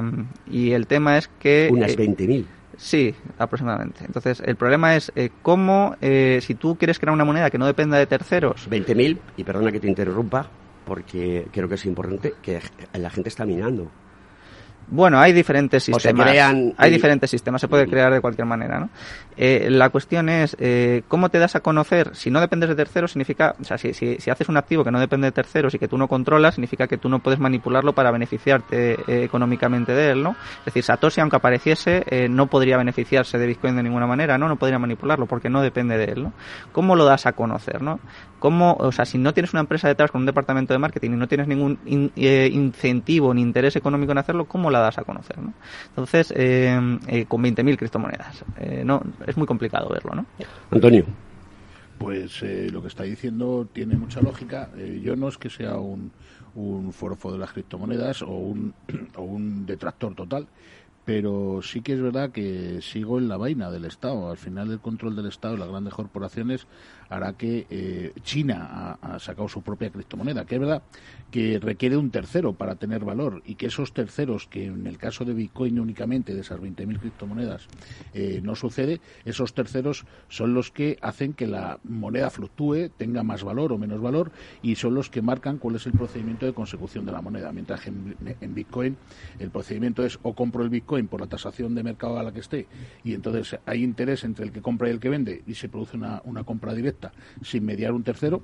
y el tema es que... ¿Unas 20.000? Sí, aproximadamente. Entonces, el problema es cómo, si tú quieres crear una moneda que no dependa de terceros... 20.000, y perdona que te interrumpa, porque creo que es importante, que la gente está minando. Bueno, hay diferentes O se sistemas. crean Hay diferentes sistemas, se puede crear de cualquier manera, ¿no? Eh, la cuestión es, eh, ¿cómo te das a conocer? Si no dependes de terceros, significa, o sea, si, si, si haces un activo que no depende de terceros y que tú no controlas, significa que tú no puedes manipularlo para beneficiarte eh, económicamente de él, ¿no? Es decir, Satoshi, aunque apareciese, eh, no podría beneficiarse de Bitcoin de ninguna manera, ¿no? No podría manipularlo porque no depende de él, ¿no? ¿Cómo lo das a conocer, no? ¿Cómo, o sea, si no tienes una empresa detrás con un departamento de marketing y no tienes ningún in- eh, incentivo ni interés económico en hacerlo, ¿cómo la das a conocer, no? Entonces, eh, con 20.000 criptomonedas, no, es muy complicado verlo, ¿no? Antonio. Pues eh, lo que está diciendo tiene mucha lógica. Eh, yo no es que sea un, un forofo de las criptomonedas o un, o un detractor total, pero sí que es verdad que sigo en la vaina del Estado. Al final el control del Estado y las grandes corporaciones hará que eh, China ha, ha sacado su propia criptomoneda, que es verdad que requiere un tercero para tener valor y que esos terceros, que en el caso de Bitcoin únicamente, de esas 20.000 criptomonedas, eh, no sucede, esos terceros son los que hacen que la moneda fluctúe, tenga más valor o menos valor y son los que marcan cuál es el procedimiento de consecución de la moneda. Mientras que en, en Bitcoin el procedimiento es o compro el Bitcoin por la tasación de mercado a la que esté y entonces hay interés entre el que compra y el que vende y se produce una, una compra directa sin mediar un tercero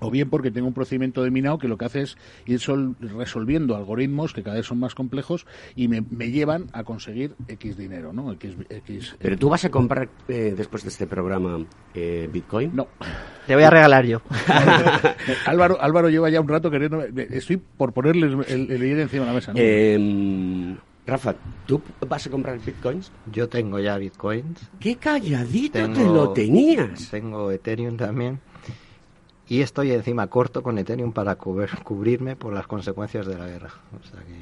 o bien porque tengo un procedimiento de minado que lo que hace es ir sol- resolviendo algoritmos que cada vez son más complejos y me, me llevan a conseguir X dinero, ¿no? X, X- ¿Pero tú vas a comprar eh, después de este programa eh, Bitcoin? No. Te voy a regalar yo. Álvaro, Álvaro lleva ya un rato queriendo... Estoy por ponerles el, el dinero encima de la mesa, ¿no? Eh, Rafa, ¿tú vas a comprar Bitcoins? Yo tengo ya bitcoins. ¡Qué calladito te lo tenías! Tengo Ethereum también. Y estoy encima corto con Ethereum para cubrir- cubrirme por las consecuencias de la guerra. O sea que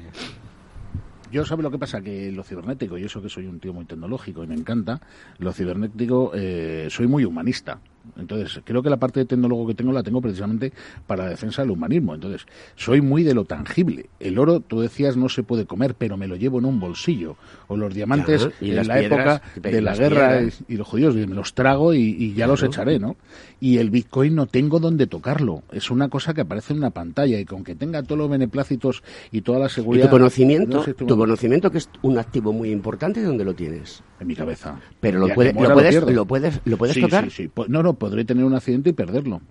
Yo sabe lo que pasa, que lo cibernético, y eso que soy un tío muy tecnológico y me encanta, lo cibernético eh, soy muy humanista. Entonces, creo que la parte de tecnólogo que tengo la tengo precisamente para la defensa del humanismo. Entonces, soy muy de lo tangible. El oro, tú decías, no se puede comer, pero me lo llevo en un bolsillo. O los diamantes y en la piedras, época y de la guerra y los judíos, y me los trago y, y ya los Claro. echaré, ¿no? Y el Bitcoin no tengo donde tocarlo. Es una cosa que aparece en una pantalla y con que tenga todos los beneplácitos y toda la ¿Y seguridad... tu conocimiento, no sé, tu conocimiento que es un activo muy importante, dónde lo tienes? En mi cabeza. Pero lo, puede- puedes, lo puedes, lo puedes Sí, tocar. Sí, sí. No, podré tener un accidente y perderlo.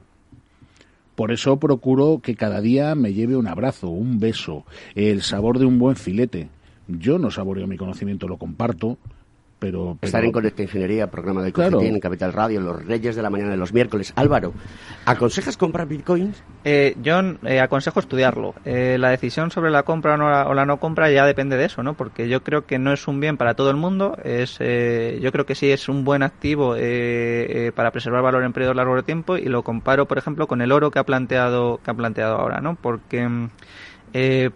Por eso procuro que cada día me lleve un abrazo, un beso, el sabor de un buen filete. Yo no saboreo mi conocimiento, lo comparto, pero... pero- Estar en Conecta Ingeniería, programa de Claro. En Capital Radio, los Reyes de la Mañana de los miércoles. Álvaro, ¿aconsejas comprar bitcoins? Eh, yo eh, aconsejo estudiarlo. Eh, la decisión sobre la compra o, no la, o la no compra ya depende de eso, ¿no? Porque yo creo que no es un bien para todo el mundo. Es, eh, yo creo que sí es un buen activo eh, eh, para preservar valor en periodos largos de tiempo y lo comparo, por ejemplo, con el oro que ha planteado que ha planteado ahora, ¿no? Porque mm, eh,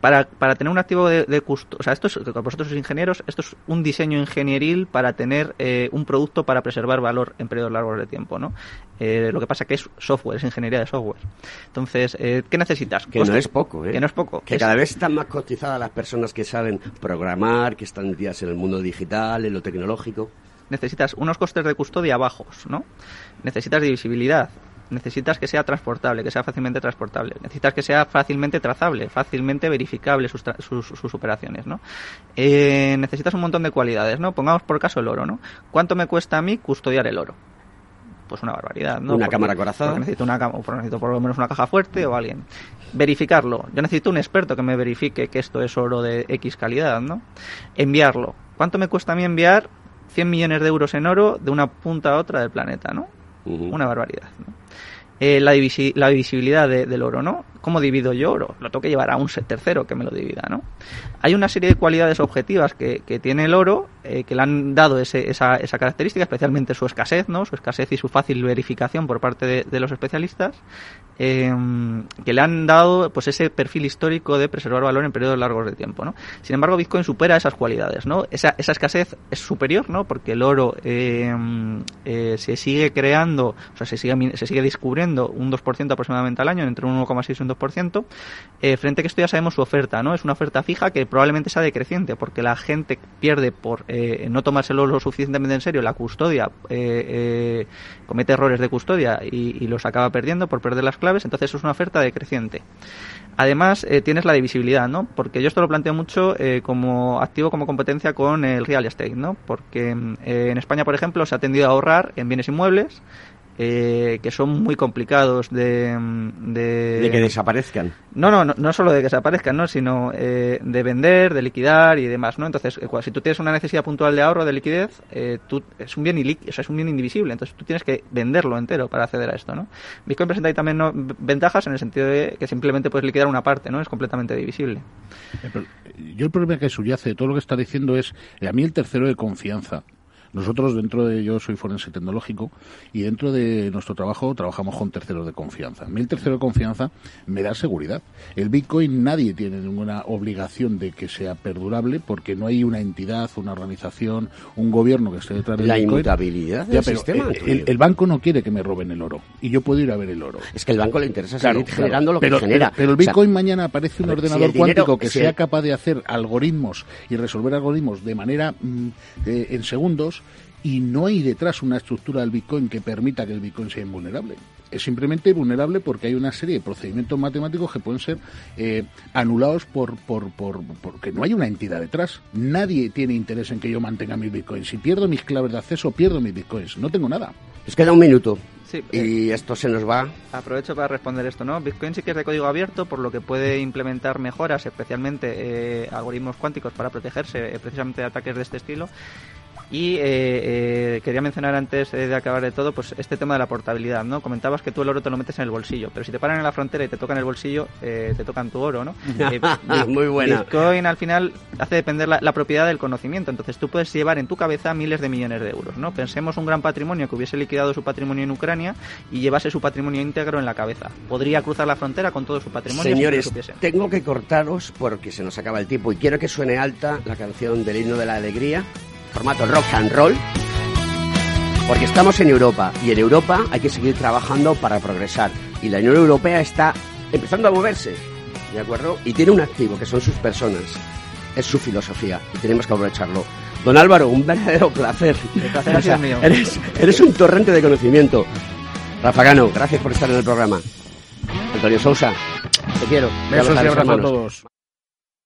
para, para tener un activo de, de custo, o sea, esto es, vosotros sois ingenieros, esto es un diseño ingenieril para tener eh, un producto para preservar valor en periodos largos de tiempo, ¿no? Eh, lo que pasa que es software, es ingeniería de software. Entonces, eh, ¿qué necesitas? Que no es poco, ¿eh? Que no es poco. Que Es- cada vez están más cotizadas las personas que saben programar, que están metidas en el mundo digital, en lo tecnológico. necesitas unos costes de custodia bajos, ¿no? Necesitas divisibilidad, necesitas que sea transportable, que sea fácilmente transportable, necesitas que sea fácilmente trazable, fácilmente verificable sus, tra- sus, sus operaciones, ¿no? Eh, necesitas un montón de cualidades, ¿no? Pongamos por caso el oro, ¿no? ¿Cuánto me cuesta a mí custodiar el oro? Pues una barbaridad, ¿no? Una Porque- cámara acorazada. porque necesito, una, necesito por lo menos una caja fuerte o alguien. Verificarlo. Yo necesito un experto que me verifique que esto es oro de X calidad, ¿no? Enviarlo. ¿Cuánto me cuesta a mí enviar 100 millones de euros en oro de una punta a otra del planeta, ¿no? Una barbaridad. Eh, la, divisi- la divisibilidad de- del oro, ¿no? ¿Cómo divido yo oro? Lo tengo que llevar a un tercero que me lo divida, ¿no? Hay una serie de cualidades objetivas que, tiene el oro eh, que le han dado ese- esa, característica, especialmente su escasez, ¿no? Su escasez y su fácil verificación por parte de, los especialistas, eh, que le han dado pues ese perfil histórico de preservar valor en periodos largos de tiempo, ¿no? Sin embargo, Bitcoin supera esas cualidades, ¿no? Esa, escasez es superior, ¿no? Porque el oro eh, eh, se sigue creando, o sea, se sigue, min- se sigue descubriendo un 2% aproximadamente al año, entre un 1,6 y un 2%, eh, frente a que esto ya sabemos su oferta, ¿no? Es una oferta fija que probablemente sea decreciente, porque la gente pierde por eh, no tomárselo lo suficientemente en serio la custodia, eh, eh, comete errores de custodia y, y los acaba perdiendo por perder las claves, entonces es una oferta decreciente. Además, tienes la divisibilidad, ¿no? Porque yo esto lo planteo mucho como activo, como competencia con el real estate, ¿no? Porque mm, en España, por ejemplo, se ha tendido a ahorrar en bienes inmuebles, eh, que son muy complicados de, de, que desaparezcan. No, no, no, no solo de que desaparezcan, ¿no? sino eh, de vender, de liquidar y demás. ¿no? Entonces, eh, si tú tienes una necesidad puntual de ahorro, de liquidez, tú, es, un bien o sea, es un bien indivisible. Entonces, tú tienes que venderlo entero para acceder a esto. ¿no? Bitcoin presenta ahí también ventajas en el sentido de que simplemente puedes liquidar una parte, ¿no? es completamente divisible. Yo el problema que subyace de todo lo que está diciendo es, a mí el tercero de confianza nosotros dentro de, yo soy forense tecnológico y dentro de nuestro trabajo trabajamos con terceros de confianza. A mí el tercero de confianza me da seguridad. El Bitcoin nadie tiene ninguna obligación de que sea perdurable porque no hay una entidad, una organización, un gobierno que esté detrás del La Bitcoin. inmutabilidad del sistema. El, banco no quiere que me roben el oro y yo puedo ir a ver el oro. Es que el banco le interesa seguir generando lo que genera. Pero, el Bitcoin mañana aparece un ordenador cuántico que sea capaz de hacer algoritmos y resolver algoritmos de manera mm, eh, en segundos y no hay detrás una estructura del Bitcoin que permita que el Bitcoin sea invulnerable. Es simplemente vulnerable porque hay una serie de procedimientos matemáticos que pueden ser eh, anulados por, por, por, porque no hay una entidad detrás. Nadie tiene interés en que yo mantenga mis Bitcoins. Si pierdo mis claves de acceso, pierdo mis Bitcoins. No tengo nada. Es queda un minuto. Sí, y eh, esto se nos va. Aprovecho para responder esto, ¿no? Bitcoin sí que es de código abierto, por lo que puede implementar mejoras, especialmente eh, algoritmos cuánticos para protegerse precisamente de ataques de este estilo. Y eh, eh, quería mencionar antes de acabar de todo, pues este tema de la portabilidad, ¿no? Comentabas que tú el oro te lo metes en el bolsillo, pero si te paran en la frontera y te tocan el bolsillo, eh, te tocan tu oro, ¿no? Muy buena. Bitcoin al final hace depender la, propiedad del conocimiento, entonces tú puedes llevar en tu cabeza miles de millones de euros, ¿no? Pensemos un gran patrimonio que hubiese liquidado su patrimonio en Ucrania y llevase su patrimonio íntegro en la cabeza. Podría cruzar la frontera con todo su patrimonio. Señores, tengo que cortaros porque se nos acaba el tiempo y quiero que suene alta la canción del himno de la alegría formato rock and roll, porque estamos en Europa y en Europa hay que seguir trabajando para progresar. Y la Unión Europea está empezando a moverse, ¿de acuerdo? Y tiene un activo, que son sus personas, es su filosofía, y tenemos que aprovecharlo. Don Álvaro, un verdadero placer. Eres, eres un torrente de conocimiento. Rafa Gano, gracias por estar en el programa. Antonio Sousa, te quiero. Besos y abrazos a todos.